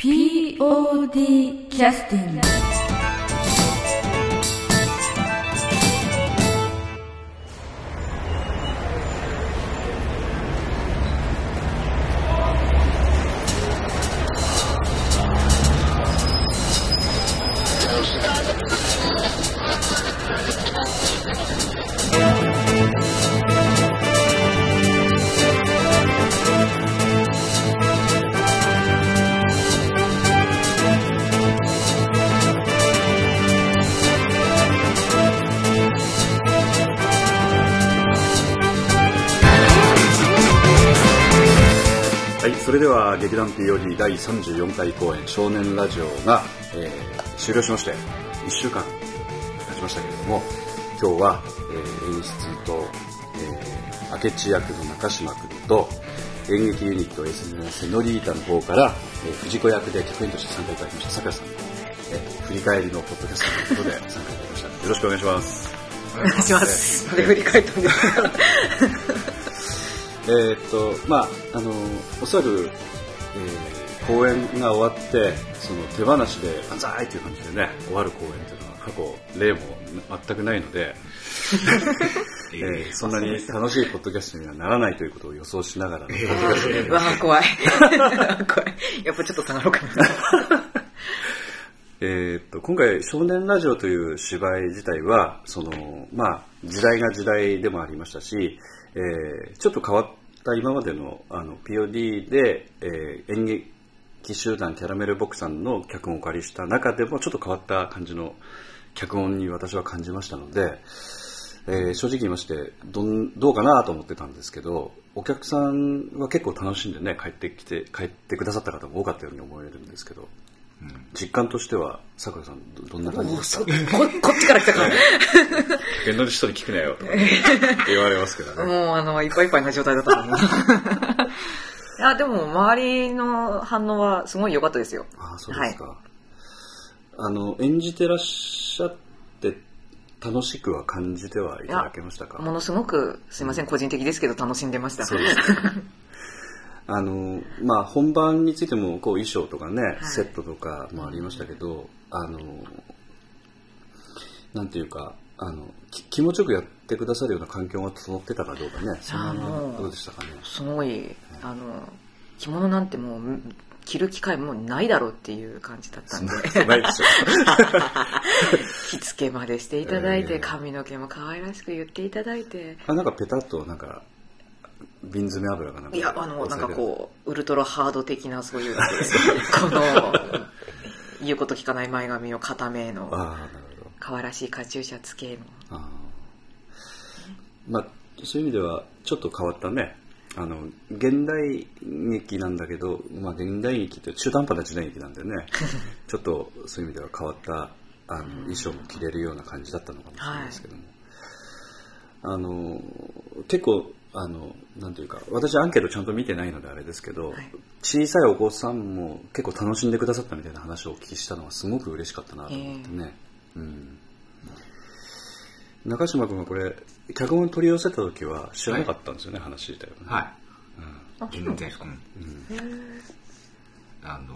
POD キャスティング劇団 POD 第34回公演少年ラジオが、えー終了しまして1週間経ちましたけれども今日は、えー演出と、えー明智役の中島君と演劇ユニット S のセノリータの方から、えー藤子役で客員として参加いただきましたさくらさんの、えー振り返りのポッドキャストということで 参加いただきましたよろしくお願いしますお願いします。それ振り返ったんですか？えーっとまああのおそらく、えー公演が終わってその手放しで万歳っていう感じでね終わる公演っていうのは過去例も全くないので、えーそんなに楽しいポッドキャストにはならないということを予想しながらのポッドキャストでうわあ怖い。怖い。やっぱちょっと下がろうかな。えーっと今回「少年ラジオ」という芝居自体はその、まあ、時代が時代でもありましたし、えーちょっと変わった今までのあの POD で、えー演劇集団キャラメルボクさんの脚本をお借りした中でもちょっと変わった感じの脚本に私は感じましたので、えー正直言いましてどんどうかなと思ってたんですけどお客さんは結構楽しんでね帰ってきて帰ってくださった方も多かったように思えるんですけど、実感としてはさくらさんどどんな感じ？ですかここっちから来たか。ら。客の人に聞くなよとか。言われますけどね。もうあの、いっぱいいっぱいな状態だったのに。いや、でも周りの反応はすごい良かったですよ。ああそうですか、あの演じてらっしゃって楽しくは感じてはいただけましたか？ものすごく、すいません、個人的ですけど楽しんでました。そうですかあのまあ本番についてもこう衣装とかね、い。セットとかもありましたけどあのなんていうかあのき気持ちよくやってくださるような環境が整ってたかどうかねそのどうでしたかね？すごい、あの、着物なんてもう、着る機会もうないだろうっていう感じだったんで。着付けまでしていただいて、ええ。髪の毛も可愛らしく言っていただいて。あなんかペタッとなんか瓶詰め油がなんかいや、あの、なんかうこう、ウルトラハード的なそういう この、言うこと聞かない前髪を固めの、ああなるほど。可愛らしいカチューシャ付けの。まあそういう意味ではちょっと変わったね。あの現代劇なんだけど、まあ、現代劇って中途半端な時代劇なんでね。ちょっとそういう意味では変わったあの衣装も着れるような感じだったのかもしれないですけども、あの結構あのなんていうか私アンケートちゃんと見てないのであれですけど、はい。小さいお子さんも結構楽しんでくださったみたいな話をお聞きしたのはすごく嬉しかったなと思ってね、うん。中島君はこれ脚本取り寄せた時は知らなかったんですよね、話自体はね、はい。うなん全然ですか。。うん。あの、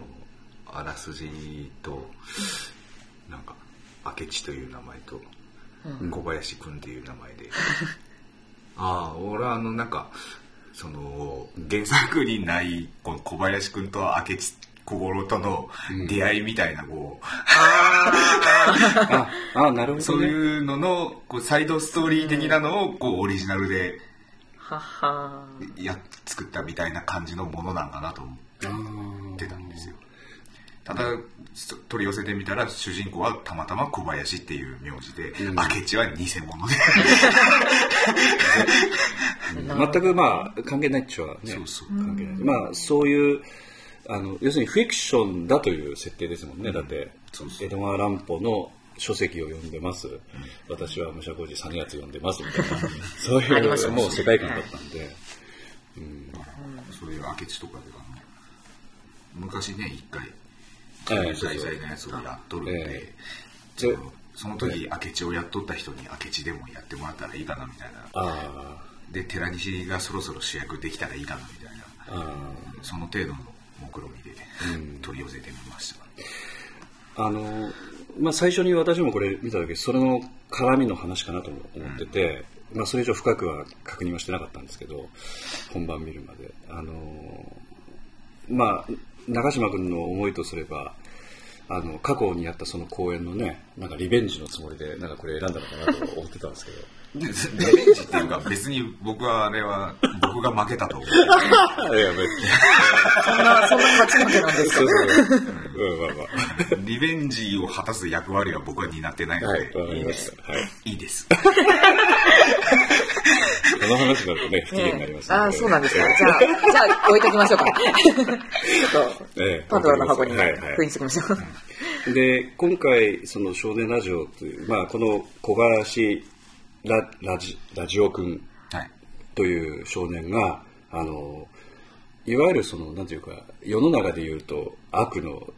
あらすじと、なんか、明智という名前と、うん。小林くんっていう名前で。ああ、俺はあの、なんか、その、原作にない、この小林くんと明智小五郎との出会いみたいな、こう、ああなるほど、ね、そういうのの、こう、サイドストーリー的なのを、こう、オリジナルでははや、作ったみたいな感じのものなんかなと思って。たんですよ。ただそ取り寄せてみたら主人公はたまたま小林っていう名字で、うん。明智は偽物で。全くまあ関係ないっちゃね。そうそう。関係ない。まあそういうあの要するにフィクションだという設定ですもんね、だってそうそう。江戸川乱歩の書籍を読んでます、私は武者小路実篤読んでます。みたいな。そういうもう世界観だったんで、そういう明智とかではね。昔ね一回はい滞在のやつをやっとるんで、えちょっとその時明智をやっとった人に明智でもやってもらったらいいかなみたいな。あで寺西がそろそろ主役できたらいいかなみたいな。その程度の目論見でうん。取り寄せてみました。あの、まあ、最初に私もこれ見た時それの絡みの話かなと思ってて、まあ、それ以上深くは確認はしてなかったんですけど本番見るまで。あのまあ長嶋君の思いとすればあの過去にやったその公演のねなんかリベンジのつもりでなんかこれ選んだのかなと思ってたんですけどでリベンジっていうか別に僕はあれは僕が負けたと思う。いや別にそんな、そんな勝ち負けなんですか？そうそううんまあまあリベンジを果たす役割は僕は担ってないのはいで、わかりましいいです。たはいいいです。この話になるとね不機嫌になりますああ、そうなんですか。じゃあ、じゃあ置いときましょうか。ちょっと、ええパンドラの箱に封印しておきましょう。で今回その少年ラジオという、まあ、この小林ララジラジオ君はい。という少年があのいわゆるそのなんていうか世の中でいうと悪の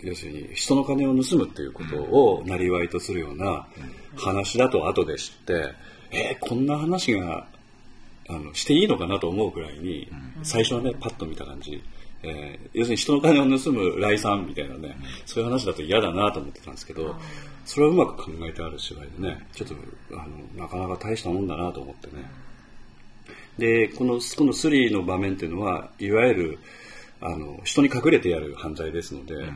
要するに人の金を盗むっていうことをなりわいとするような話だと後で知って、えーこんな話があのしていいのかなと思うくらいに、最初はねパッと見た感じ、えー要するに人の金を盗む来さんみたいなね、そういう話だと嫌だなと思ってたんですけど、それはうまく考えてある芝居でねちょっとあのなかなか大したもんだなと思ってね。でこのこのスリーの場面っていうのはいわゆるあの人に隠れてやる犯罪ですので、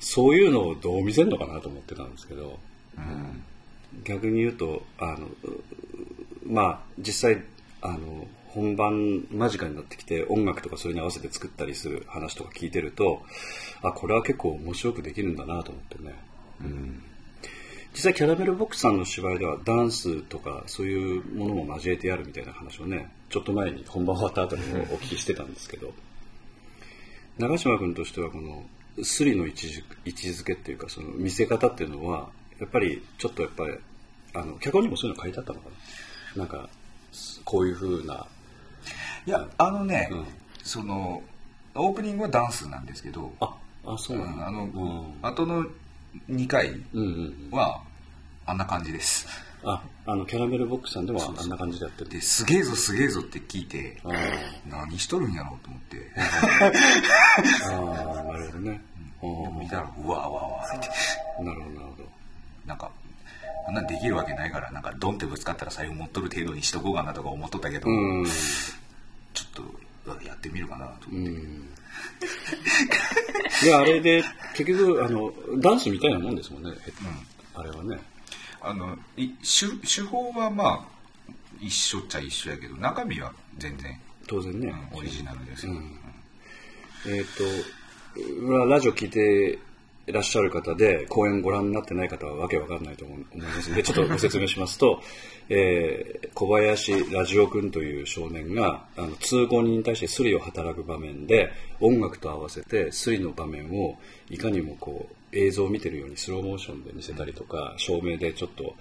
そういうのをどう見せるのかなと思ってたんですけど、逆に言うとあのまあ実際あの本番間近になってきて音楽とかそれに合わせて作ったりする話とか聞いてるとあこれは結構面白くできるんだなと思ってね、うん。実際キャラメルボックスさんの芝居ではダンスとかそういうものも交えてやるみたいな話をねちょっと前に本番終わった後にもお聞きしてたんですけど。長嶋君としてはこのスリの位置づ位置づけっていうかその見せ方っていうのはやっぱりちょっとやっぱりあの脚本にもそういうの書いてあったのかな？なんかこういうふうな。いや、あのね、うん。その、オープニングはダンスなんですけど、ああそうなんだ。あの、うん。後の2回うんうんうん。は、あんな感じです。ああのキャラメルボックスさんでもあんな感じでやってる。で、すげえぞすげえぞって聞いて、何しとるんやろうと思って、あーなるほどね。うん。見たら、うわうわうわって、なるほどなんか、あんなんできるわけないから、なんかドンってぶつかったら財布持っとる程度にしとこうかなとか思っとったけど、うん。ちょっとやってみるかなと思って。うん。いやあれで結局あのダンスみたいなもんですもんね、あれはね。あのい手手法はまあ一緒っちゃ一緒やけど中身は全然、当然ね、うんオリジナルですよ、うん。えっ、とまあラジオ聞いていらっしゃる方で公演ご覧になってない方はわけわかんないと思いますので ちょっとご説明しますと、えー小林ラジオ君という少年があの通行人に対してスリを働く場面で音楽と合わせてスリの場面をいかにもこう映像を見てるようにスローモーションで見せたりとか照明でちょっと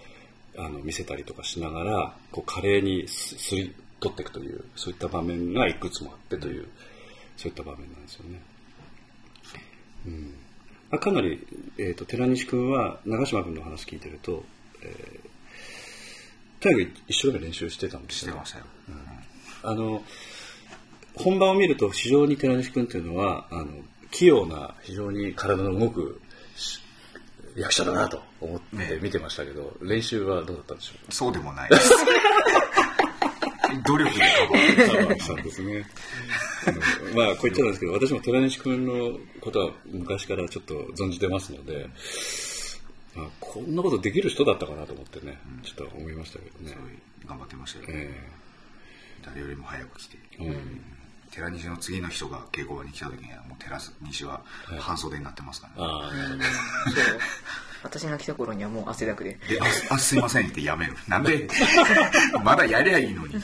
あの見せたりとかしながらこう華麗にすすり取っていくというそういった場面がいくつもあってというそういった場面なんですよね。うんあかなり、えー、と寺西君は長嶋君の話聞いてると、えーとにかく一生懸命練習してたんですよ。してましたよ、あの本番を見ると非常に寺西君っていうのはあの器用な非常に体の動くし役者だなと思ってね見てましたけど、練習はどうだったんでしょう？かそうでもないです 努力でカバーそうですね。う んまあ、こう言っちゃうんですけど、私も寺西君のことは昔からちょっと存じてますので、まあ、こんなことできる人だったかなと思ってね、ちょっと思いましたけどね。頑張ってましたよ、え誰よりも早く来て、えうん寺西の次の人が稽古場に来た時にはもう寺西は半袖になってますから、ね。私が来た頃にはもう汗だくで。でああすいませんってやめる なんで？まだやりゃいいのに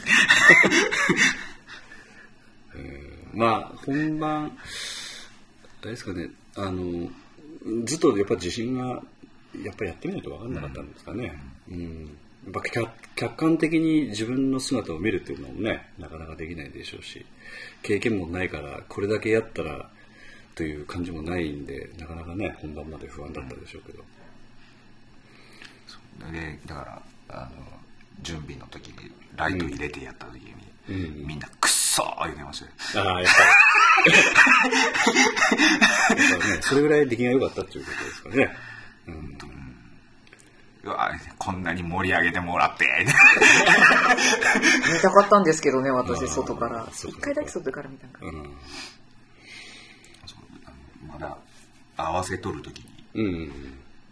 まあ、本番、あれですかね、あの、ずっとやっぱ自信が、やっぱりやってみないと分かんなかったんですかね。うん。やっぱ客客観的に自分の姿を見るっていうのもね、なかなかできないでしょうし、経験もないから、これだけやったら、という感じもないんで、なかなかね、本番まで不安だったでしょうけど。でだからあの準備の時にライト入れてやった時に、うんみんな「くっそー!」言ってましたよああ、やっぱね、それぐらい出来が良かったっていうことですかね。うんうわこんなに盛り上げてもらって。見たかったんですけどね、あ私、ー外から。一回だけ外から見たんか。うんまだ合わせとる時に、うん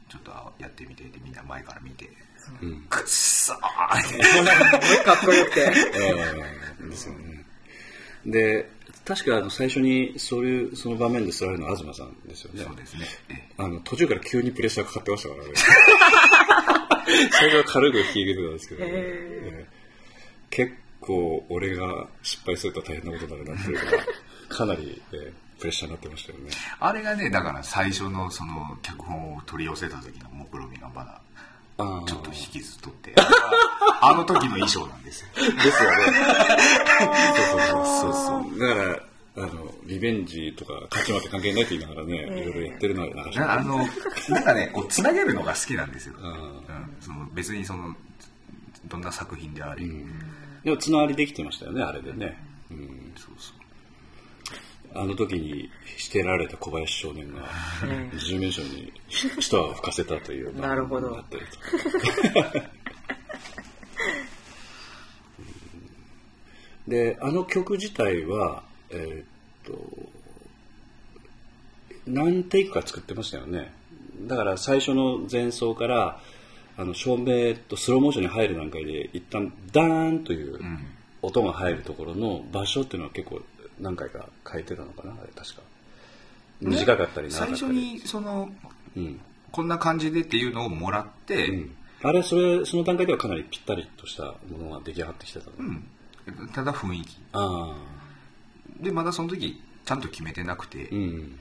ちょっとやってみてみんな前から見て、うんくっそーって。かっこよくて。えーですよね。で、確かあの最初にそういうその場面で座るのは東さんですよね。そうですね。えあの途中から急にプレッシャーかかってましたからね。最初は軽く引き受けてたんですけど、へーえー結構俺が失敗すると大変なことになるなっていうのがかなり、えープレッシャーになってましたよね。あれがね、だから最初のその脚本を取り寄せた時の目論みがまだちょっと引きずっとって、あの時の衣装なんですよ。ですよね。そうそうそうそうそう。だから、あの、リベンジとか勝ち負け関係ないって言いながらね、いろいろやってるのはなんかなあの、なんかね、こう、つなげるのが好きなんですよ。んうんその別にその、どんな作品であれ。でも、つながりできてましたよね、あれでね。うん、そうそう。あの時にしてられた小林少年が、10面賞に一泡吹かせたという、なるほどだったりと。うんで、あの曲自体は、えーっと、何テイクか作ってましたよね。だから最初の前奏から、あの照明とスローモーションに入る段階で一旦ダーンという音が入るところの場所っていうのは結構何回か変えてたのかなあれ確か。短かったり長かったり。最初に、その、うん、こんな感じでっていうのをもらって、うん、あれそれその段階ではかなりぴったりとしたものが出来上がってきてたの、うん。ただ雰囲気。ああ。で、まだその時、ちゃんと決めてなくて、うん。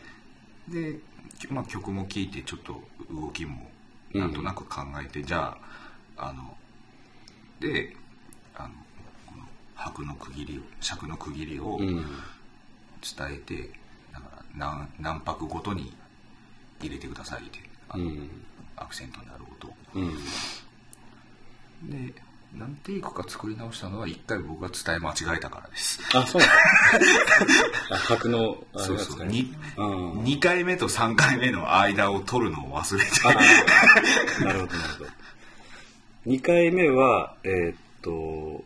で、きまあ、曲も聴いてちょっと動きもなんとなく考えて、じゃああのであの拍の区切りを尺の区切りを伝うん。えて、だから何何拍ごとに入れてくださいってあの、うん。アクセントになる音を。うん。で何テイクか作り直したのは一回僕が伝え間違えたからです。あそう。あ白のあれそうそう。にうん。2回目と3回目の間を取るのを忘れて。なるほど、なるほど。2回目は、えーっと、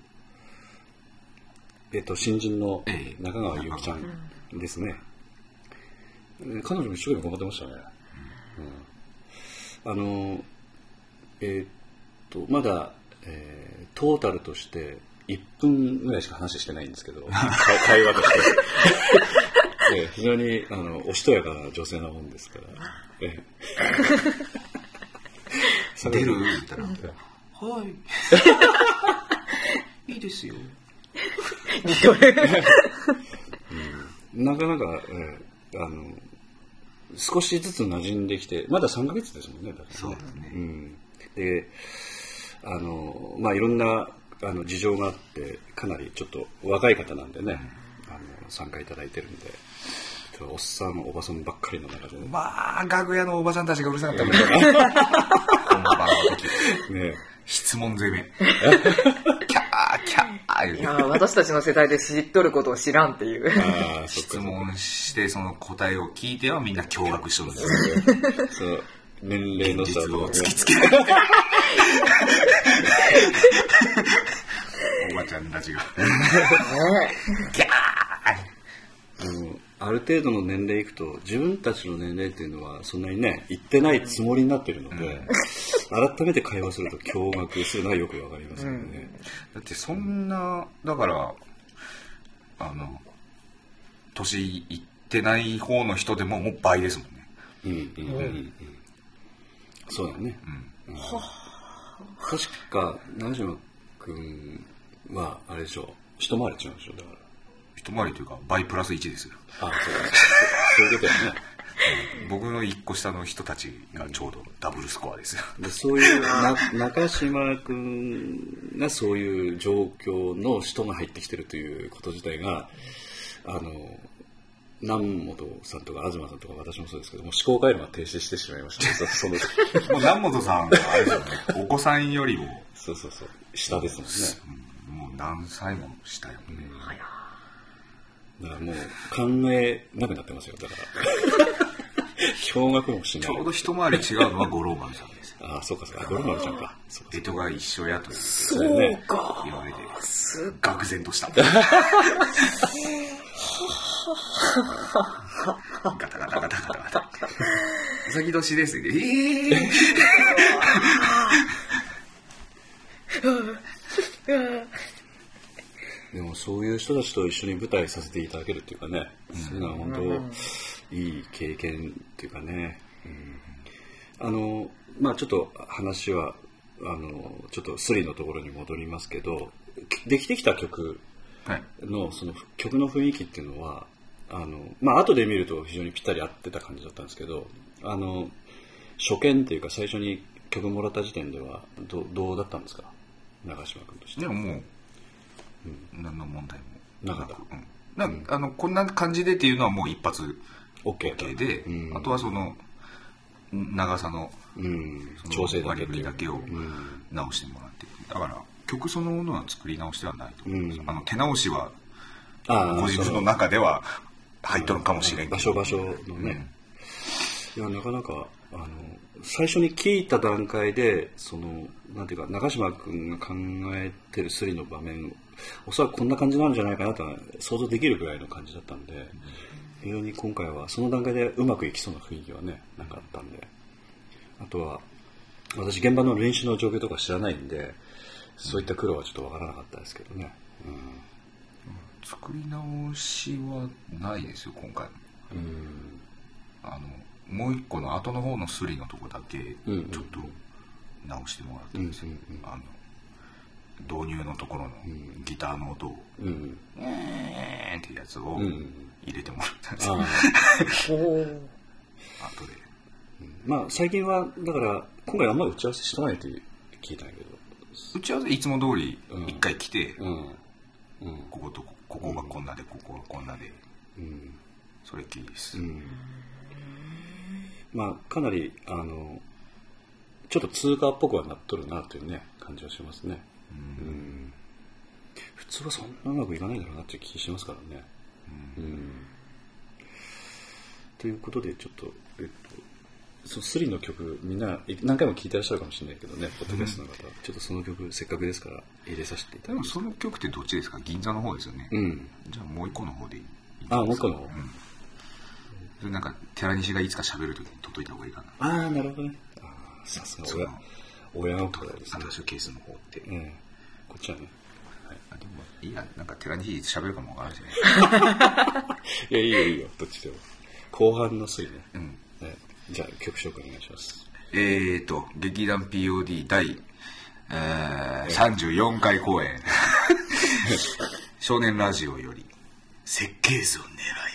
えーっと、新人のええ。中川ゆきちゃんですね。うん。彼女も一生懸命頑張ってましたね。うん。あの、えーっと、まだ、えートータルとして1分ぐらいしか話してないんですけど、会 会話として。ええ非常にあのおしとやかな女性なもんですから。ええ。出る言ったら「はい。いいですよ」なかなか、ええあの少しずつ馴染んできてまだ3ヶ月ですもんねだからね。そうですね。うん、であのまあいろんなあの事情があってかなりちょっと若い方なんでね、あの参加いただいてるんでおっさんおばさんばっかりの中で。ねまあ楽屋のおばさんたちがうるさかったもん ね本番の時ね質問攻め。キ ャーキャーいやー私たちの世代で知っとることを知らんっていう。あ質か問してその答えを聞いてはみんな驚愕しとるんですよそう年齢の差実をと突きつけられておばちゃんたちが。キャー。あのある程度の年齢いくと自分たちの年齢っていうのはそんなにね言ってないつもりになってるので、改めて会話すると驚愕するのはよくわかりますよね、だってそんなだからあの年いってない方の人でももう倍ですもんね。うんうんうんうん。そうだね、うん。確か長島君はあれでしょ一回り違うんでしょだから。一回りというか倍プラス1ですよ。あそうだそういうことやね 僕の1個下の人たちがちょうどダブルスコアですよ。で そういうな中島君がそういう状況の人が入ってきてるということ自体があの南本さんとか東さんとか私もそうですけども思考回路が停止してしまいましたねそその南本さんはあれですよ。ねお子さんよりも。そうそうそう。下ですもんね。うんもう何歳も下よ。ね、だからもう考えなくなってますよ、だから。驚愕もしない。ちょうど一回り違うのは五郎丸さんです。ああ、そうかそうか。ゴルマルちゃんか。そうか干支が一緒やというそう。か言われて、す愕然とした。ガタガタガタガタガタ。うさぎ年ですね。ええ でもそういう人たちと一緒に舞台させていただけるっていうかね、そういうのは本当いい経験っていうかね、うん。あのまあちょっと話はあのちょっとスリのところに戻りますけどできてきた曲はい。のその曲の雰囲気っていうのはあのまあ後で見ると非常にぴったり合ってた感じだったんですけどあの初見っていうか最初に曲もらった時点ではどどうだったんですか？長嶋君として。でももう、何の問題もなかった。うん。なんかあのこんな感じでっていうのはもう一発 OK で、うん。あとはその長さのうん。その調整だけ割だけをうん。直してもらって。だから曲そのものは作り直しではないと。思す、うん。あの手直しはご自分の中では入っとるかもしれんけど。場所場所のね、いやなかなかあの最初に聞いた段階でそのなんていうか長嶋君が考えてるスリの場面おそらくこんな感じなんじゃないかなとは想像できるぐらいの感じだったんで非常に今回はその段階でうまくいきそうな雰囲気はねなんかあったんで。あとは私現場の練習の状況とか知らないんでそういった苦労はちょっとわからなかったですけどね、作り直しはないですよ今回。うん。うんあのもう一個の後の方のスリのとこだけちうん。ょっと直してもらったんですよ、うんうんうん。あの導入のところのギターの音を。うん「えーん」ってやつを。うん入れてもらったんです。で。まあ最近はだから今回あんまり打ち合わせしてないって聞いたんやけど。打ち合わせいつも通りうん。一回来て、うん。うん。こことこここがこんなでここがこんなでうん。それっきりです、うん。まあかなりあのちょっと通過っぽくはなっとるなというね感じはしますね。うん。普通はそんなうまくいかないだろうなっていう気しますからねうん。ということでちょっとえっとそのスリの曲みんな何回も聴いてらっしゃるかもしれないけどねポッドキャストの方、ちょっとその曲せっかくですから入れさせていただきますでもその曲ってどっちですか銀座の方ですよね、うん。じゃあもう一個の方でいいあもう一個の方。うん。それなんか寺西がいつか喋るときに取っといた方がいいかな。ああなるほどね。あーさすが親。親の子ですね。アタッシュケースの方って、ええこっちはねいいやなんか寺西喋るかもわからんしね。いやいいよいいよ。どっちでも。後半の推理ね、うん。ええじゃあ曲紹介お願いします。えーと劇団 POD 第、えー、34回公演。少年ラジオより設計図を狙い「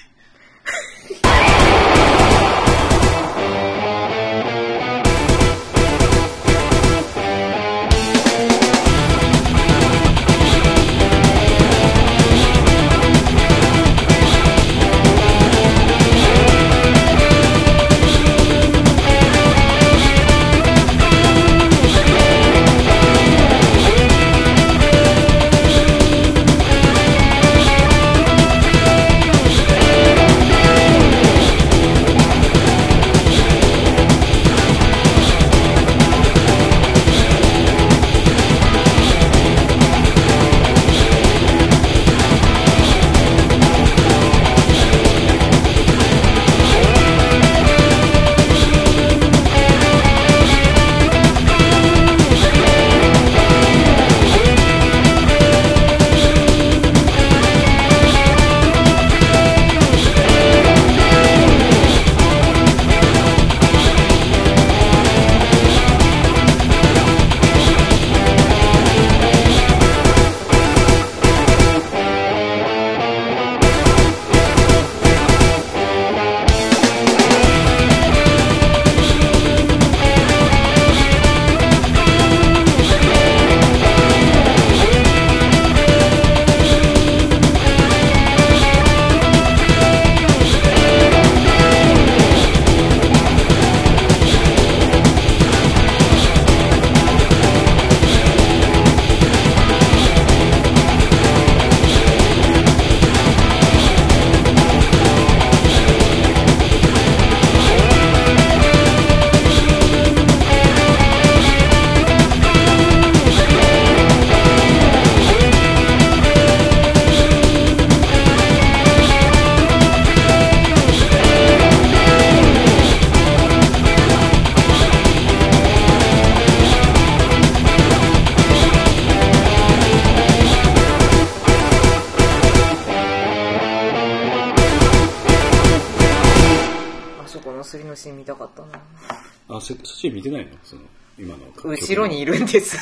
そそっち見てないの？その、今の。後ろにいるんです。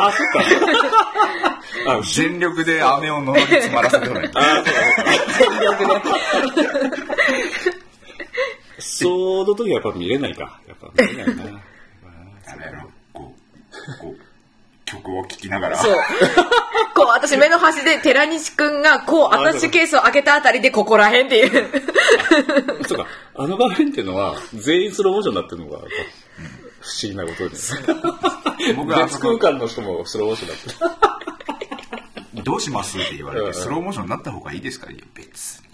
あ、そっか。あ、全力で飴を喉に詰まらせてない。全力で。その時はやっぱ見れないか。やっぱ見れないな。あれやろ、こう、こう、曲を聴きながら。そう。こう、私目の端で寺西くんが、こう、アタッシュケースを開けたあたりでここら辺っていう。そうか、あの場面っていうのは、全員スローモーションになってるのが、不思議なことです。別僕はあそこ空間の人もスローモーションになってる。どうしますって言われうんて、スローモーションになった方がいいですか？いや、別に。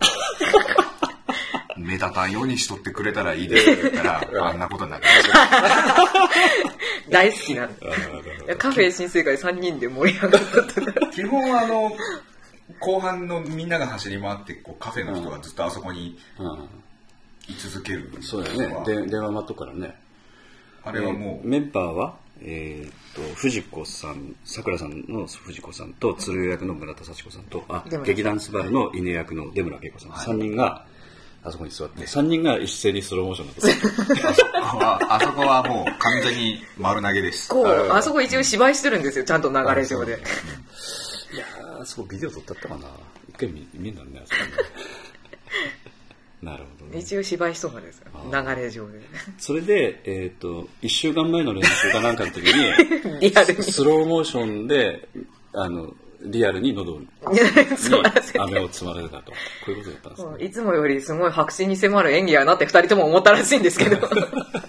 目立たんようにしとってくれたらいいですって言ったら、あんなことになって 大好きなカフェ新生活3人で盛り上がった。基本あの、後半のみんなが走り回って、こうカフェの人がずっとあそこにうん居続ける。そうだよね。で電話待っとくからね。あれはもう、メンバーは、えーっと、藤子さん、さくらさんの藤子さんと、鶴代役の村田幸子さんと、あ劇団スバルの犬役の出村恵子さん、3人が、あそこに座って、3人が一斉にスローモーションになってる。あ あそこはもう完全に丸投げです。こう、あそこ一応芝居してるんですよ。ちゃんと流れ上で。いやー、あそこビデオ撮ったったかな。一回見見んだね、あそこねなるほどね。一応芝居しそうなんですよ。流れ上で。それで、えーっと、1週間前の練習かなんかの時に、リアルに。スローモーションで、あの、リアルに喉 に。飴を積まれてたと。こういうことだったんですね。いつもよりすごい白紙に迫る演技やなって二人とも思ったらしいんですけど。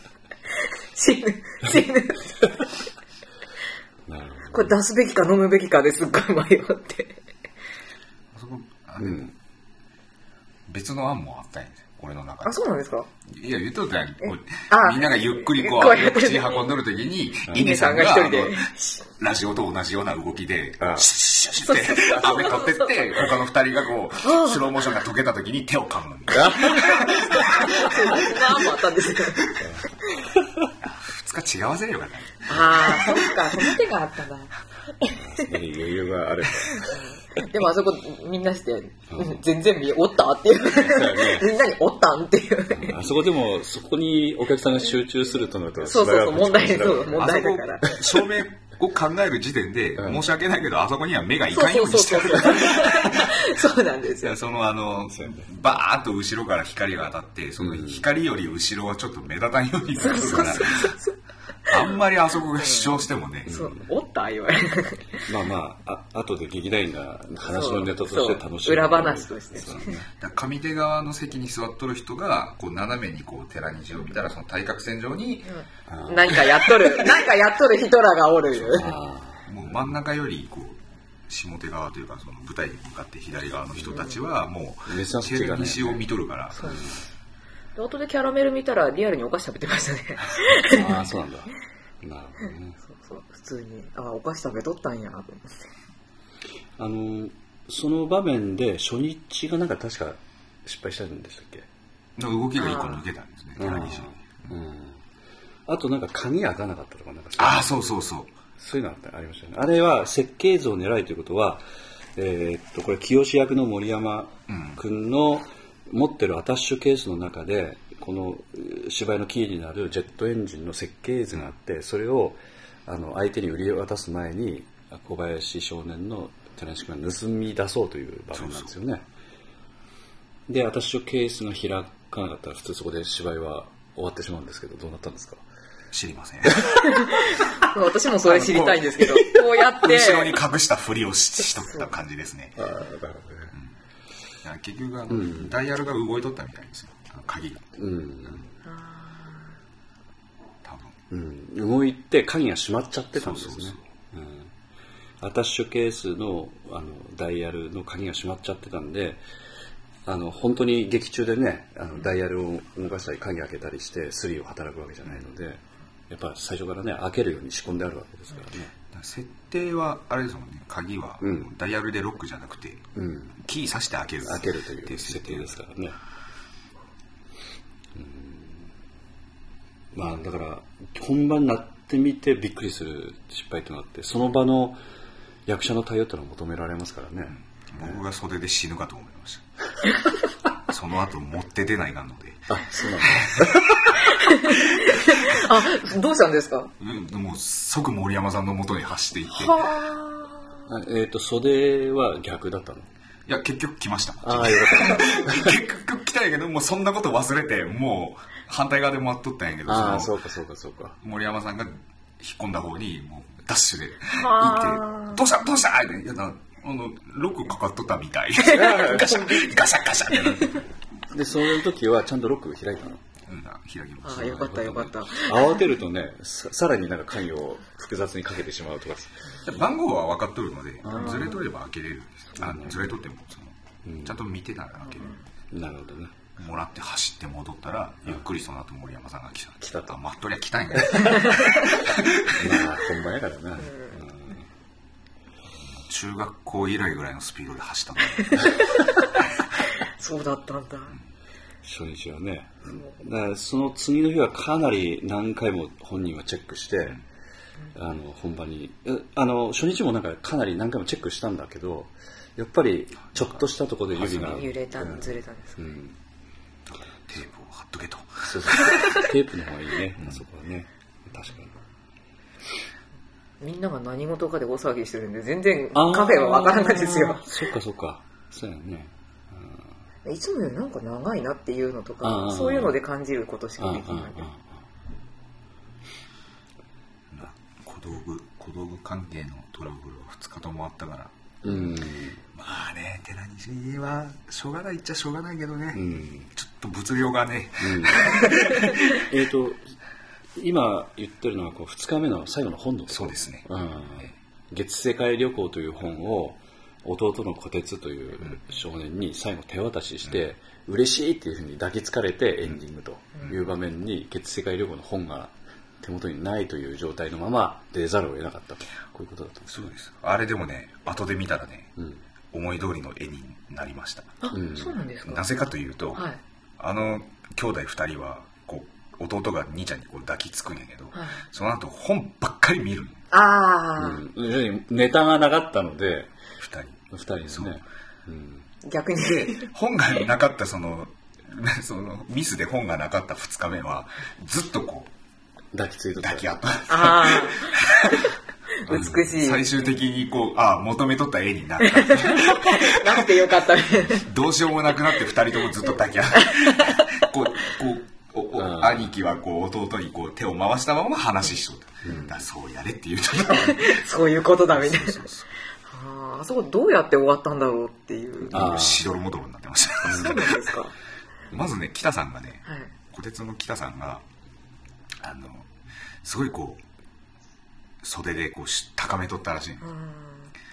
死ぬ、死ぬ。なるほこれ出すべきか飲むべきかですっごい迷って。あそこ、あでも別の案もあったんや俺の中であ、。そうなんですか？いや、言っとったやみんながゆっくりこう、口に運んどるときに、稲稲さんが、ラジオと同じような動きで、ああシュッシュッシュッって、飴取ってって、他の二人がこう、スローモーションが解けたときに手を噛むみたいな。何もあったんですよ。二日違わせればよかっ。ああ、そっか、その手があったな。ど。余裕があれば。でもあそこみんなして、全然見え、おったっていう。みんなにおったんっていう。あそこでも、そこにお客さんが集中するとなると、そうそうそう、問題、そう、問題だから。、照明を考える時点で、うん申し訳ないけど、あそこには目がいそうかんよそううそうそうにしてある。。そうなんですよ。そのあのそうやね、バーッと後ろから光が当たって、その光より後ろはちょっと目立たんようになるから、あんまりあそこが主張してもね、そう、おった言われ。る。まあまあ、あ後で劇団員が話のネタとして楽しむ。裏話として。そう。ねだから上手側の席に座っとる人が、こう斜めにこう寺西を見たら、その対角線上に、何かやっとる、何かやっとる人らがおる。あもう真ん中よりこう、下手側というか、その舞台に向かって左側の人たちは、もう、西を見とるから、で後でキャラメル見たらリアルにお菓子食べてましたね。ーあー、そうなんだ。なるほどね。そうそう、普通に。あ、お菓子食べとったんや、と思って。あの、その場面で初日がなんか確か失敗したんでしたっけ？動きが一個抜けたんですね、寺西。うん。あとなんか鍵開かなかったとかなんかああ、そうそうそう。そういうのありましたよね。あれは設計図を狙いということは、えーっと、これ、清役の森山君の持ってるアタッシュケースの中で、この芝居のキーになるジェットエンジンの設計図があって、それをあの相手に売り渡す前に、小林少年の寺西君が盗み出そうという場面なんですよね。で、アタッシュケースが開かなかったら、普通そこで芝居は終わってしまうんですけど、どうなったんですか？知りません。私もそれ知りたいんですけど、こうやって、後ろに隠したふりをししとった感じですね。ああ、なるほどね。いや結局あの、ダイヤルが動いとったみたいですよ。鍵が。うん。多分。うん、動いて鍵が閉まっちゃってたんですねそうそううんアタッシュケースのあのダイヤルの鍵が閉まっちゃってたんであの本当に劇中でねあのダイヤルを動かしたり鍵開けたりしてスリーを働くわけじゃないのでやっぱ最初からね開けるように仕込んであるわけですからね設定は、あれですもんね、鍵は、うん。ダイヤルでロックじゃなくて、うん。キー刺して開ける。開けるという設定。ですからね。うん。まあだから本番になってみてびっくりする失敗ってのがあってその場の役者の対応ってのは求められますからね、僕が袖で死ぬかと思いました。その後持って出ないかんので。あそうなんだ あ、どうしたんですか？うんもう即森山さんの元に走っていって。いはあ。えっ、と、袖は逆だったの？や結局来ました。ああ、よかった。結局来たんやけどもうそんなこと忘れてもう反対側で待っとったんやけどああ、そうか、そうか、そうか。森山さんが引っ込んだ方にもうダッシュで行はあ。って「どうした？どうした?」って「いやなあのロックかかっとったみたい」ガシャ。ガシャガシャってなってで、その時はちゃんとロック開いたの？うん開きましたあよかったよかった。慌てるとね、ささらになんか関与を複雑にかけてしまうとか。番号は分かっとるのでー。ずれとれば開けれるんですあずれとってもそのちゃんと見てたら開けれるなるほどね。もらって走って戻ったらゆっくりその後森山さんが来た。来たと。あ待っとりゃ来たんや まあ、本番やからな。中学校以来ぐらいのスピードで走ったの。そうだったんだ。初日はね。だからその次の日はかなり何回も本人はチェックして、あの、本番に、えあの、初日もなんかかなり何回もチェックしたんだけど、やっぱりちょっとしたところで指が。揺れたうんずれたんですかうん。テープを貼っとけとそうそう。テープの方がいいね、あそこはね。確かに。みんなが何事かで大騒ぎしてるんで、全然カフェはわからないですよ。そっかそっか。そうやね。いつもよりなんか長いなっていうのとか、そういうので感じることしかできない。小道具小道具関係のトラブルは2日ともあったからうん。まあね寺西はしょうがないっちゃしょうがないけどね、うん。ちょっと物量がねえっと、今言ってるのはこう2日目の最後の本のそうですねうん。月世界旅行という本を弟の小鉄という少年に最後手渡しして、嬉しいっていうふうに抱きつかれてエンディングという場面に月世界旅行の本が手元にないという状態のまま出ざるを得なかったと。こういうことだったんですそうです。あれでもね後で見たらね、うん。思い通りの絵になりました。あう、ん。そうなんですか？なぜかというと、はい。あの兄弟2人はこう弟が兄ちゃんにこう抱きつくんやけど、はい。その後本ばっかり見るの。ああ、うん。ネタがなかったので、2人二人ですね。うん。逆に。本がなかったその そのミスで本がなかった2日目はずっとこ抱きついとう抱き合ったああ。美しい。最終的にこうあ求めとった絵になった なってよかったね。どうしようもなくなって2人ともずっと抱き合うこうこうおおうん兄貴はこう弟にこう手を回したまま話ししとった、だからそうやれって言うとそういうことだみたいな。ああ、あそこどうやって終わったんだろうっていう。しどろもどろになってました。そうなんですか。まずね北さんがねはい。小鉄の北さんがあのす。ごいこう袖でこうし高めとったらしいの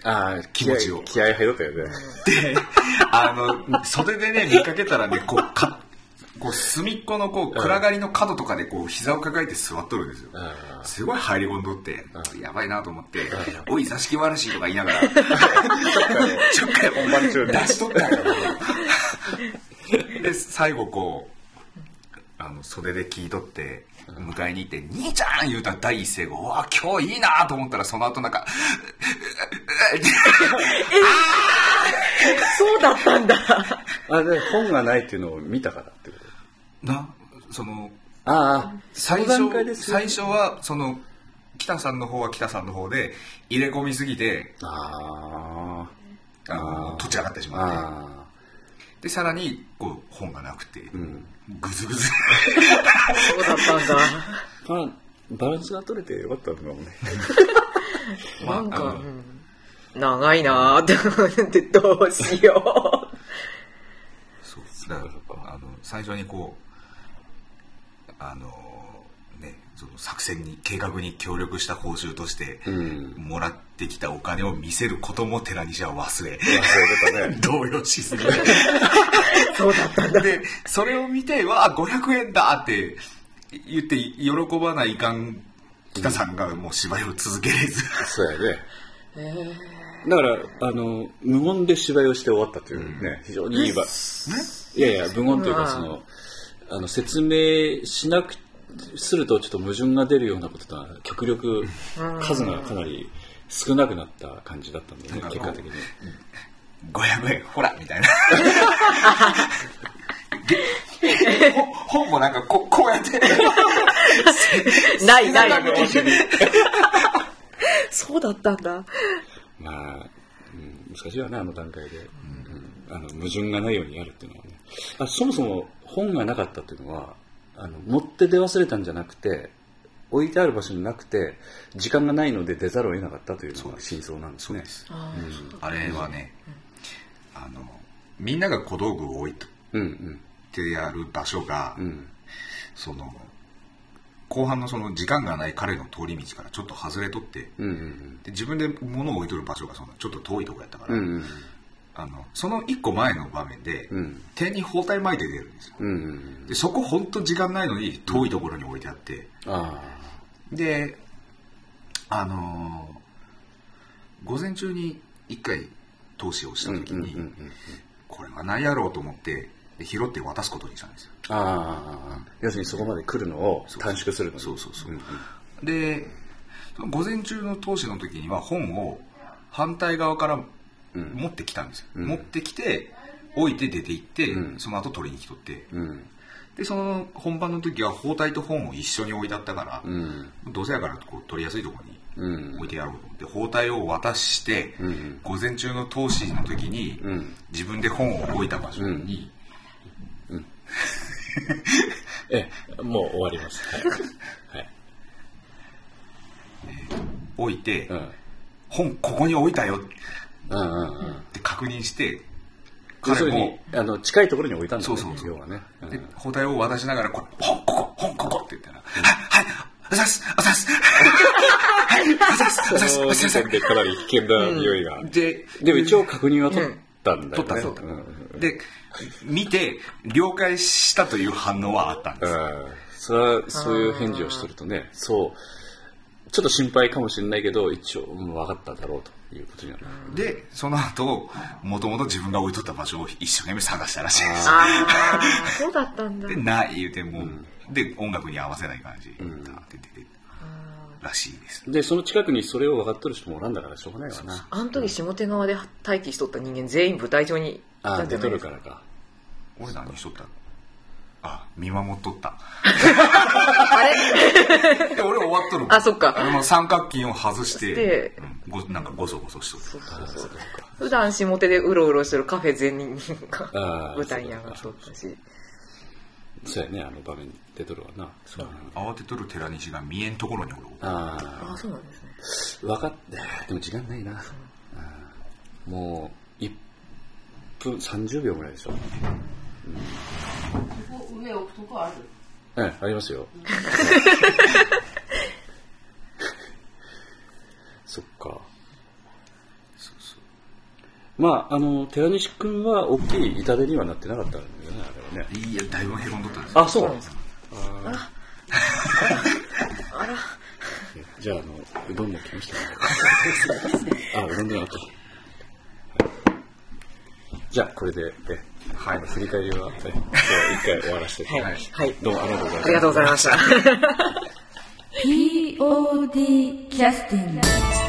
ああ、気持ちを気合い入ろったよね。であの袖でね見かけたらねこうかこう隅っこのこう暗がりの角とかでこう膝を抱えて座っとるんですよあすごい入り込んどってやばいなと思って「おい座敷わらし」とか言いながら ちょっかい本番中出しとったんや で最後こうあの袖で聞いとって迎えに行って「兄ちゃん!」言うたら第一声が「うわ今日いいな!」と思ったらその後なんか そうだったんだ。あ。あ、で、本がないっていうのを見たからってこと？なそのああ、最初最初はその北さんの方は北さんの方で入れ込みすぎてああのあー土地上がってしあ。まって。でさらにこう本がなくて、うん。ぐずぐずそうだったんだ。まあ、バランスが取れてよかったのかもね。まあなんか、あのうん長いなーってどうしよそうだからあの最初にこうあのねその作戦に計画に協力した報酬として、うん。もらってきたお金を見せることも寺西は忘れ忘れてたね。動揺しすぎ。そうだったんだ。でそれを見て「わあ500円だ!」って言って喜ばないかん北さんがもう芝居を続けれず、そうやね。だから、あの、無言で芝居をして終わったというね、非常にいい場。いやいや、無言というか、その、あの、説明しなく、するとちょっと矛盾が出るようなこととは、極力、数がかなり少なくなった感じだったんだよね、結果的に。500円ほらみたいな本もなんかここうやって ないない。そうだったんだ。まあ、うん、難しいわね、あの段階で。うん、あの矛盾がないようにやるっていうのはね。あそもそも本がなかったっていうのは、あの持って出忘れたんじゃなくて、置いてある場所になくて、時間がないので出ざるを得なかったというのが真相なんですね。あれはね、あの、みんなが小道具を置いうんうん。てやる場所が、うん。その、後半のその時間がない彼の通り道からちょっと外れとって、うんうんで自分で物を置いとる場所がそのちょっと遠いとこやったから、うん。うんうん。あのその一個前の場面で、うん。手に包帯巻いて出るんですよ。うんうん。でそこ本当時間ないのに遠いところに置いてあって、あであのー午前中に一回投資をしあ。た時に、うんうんうんうんこれは何やろうと思ってで拾って渡すことにしたんですよ。ああ。要するにそこまで来るのを短縮するのに。そうそうそう。うんうん。で午前中の投資の時には本を反対側から持ってきたんですよ、うん持ってきて置いて出て行って、うんその後取りに来とってうん。でその本番の時は包帯と本を一緒に置いてあったから、うん。どうせやからこう取りやすいところにうん。置いてやろうと思って包帯を渡して、うん午前中の投資の時に、うん自分で本を置いた場所に、ええ、もう終わります。はい。はい。置いて、うん。本ここに置いたよっうんうんうん。て確認して彼も、あの、近いところに置いたんだね。そうそうそう。要はね。うん。で包帯を渡しながらこう本ここ本ここって言ったら「はいはいあざっすあざっす。はいあざっす。あざっす。その時でかなり危険な匂いが。ででも一応確認は取ったんだよね。取ったで見て了解したという反応はあったんです。うん。それは、そういう返事をしてるとね、そう、ちょっと心配かもしれないけど、一応、うん分かっただろうということにはなる。でその後もともと自分が置いとった場所を一生懸命探したらしいですああ、そうだったんだで。ない言うても、で音楽に合わせない感じで出ててらしいですで、その近くにそれを分かっとる人もおらんだからしょうがないわな。あの時下手側で待機しとった人間全員舞台上にいたんじゃないですか。るからか。俺何しとったあ見守っとったあれ？で俺終わっとるあそっかあの三角筋を外してしてうんごなんかゴソゴソしとったそうそうそう。普段下手でうろうろしてるカフェ全人が舞台に上がっとったし。そうやね、あの場面に出とるわな。そう慌てとる寺西が見えんところにおるあああ、そうなんですね。あ、分かって、でも時間ないな。もう、1分30秒ぐらいでしょ。上置くとこあるええ、ありますよ。そっか。まあ、あの、寺西くんは大きい痛手にはなってなかったんだよね、あれはね。いやだいぶへこんどったんですよあ、そうなんですか？あら、じゃあ、あの、うどんも来ましたね。あ、うどんでなかった。じゃあ、これで、え、はい。振り返りは、え、今日は一回終わらせて、はい。はい。どうもありがとうございましたありがとうございました。POD キャスティング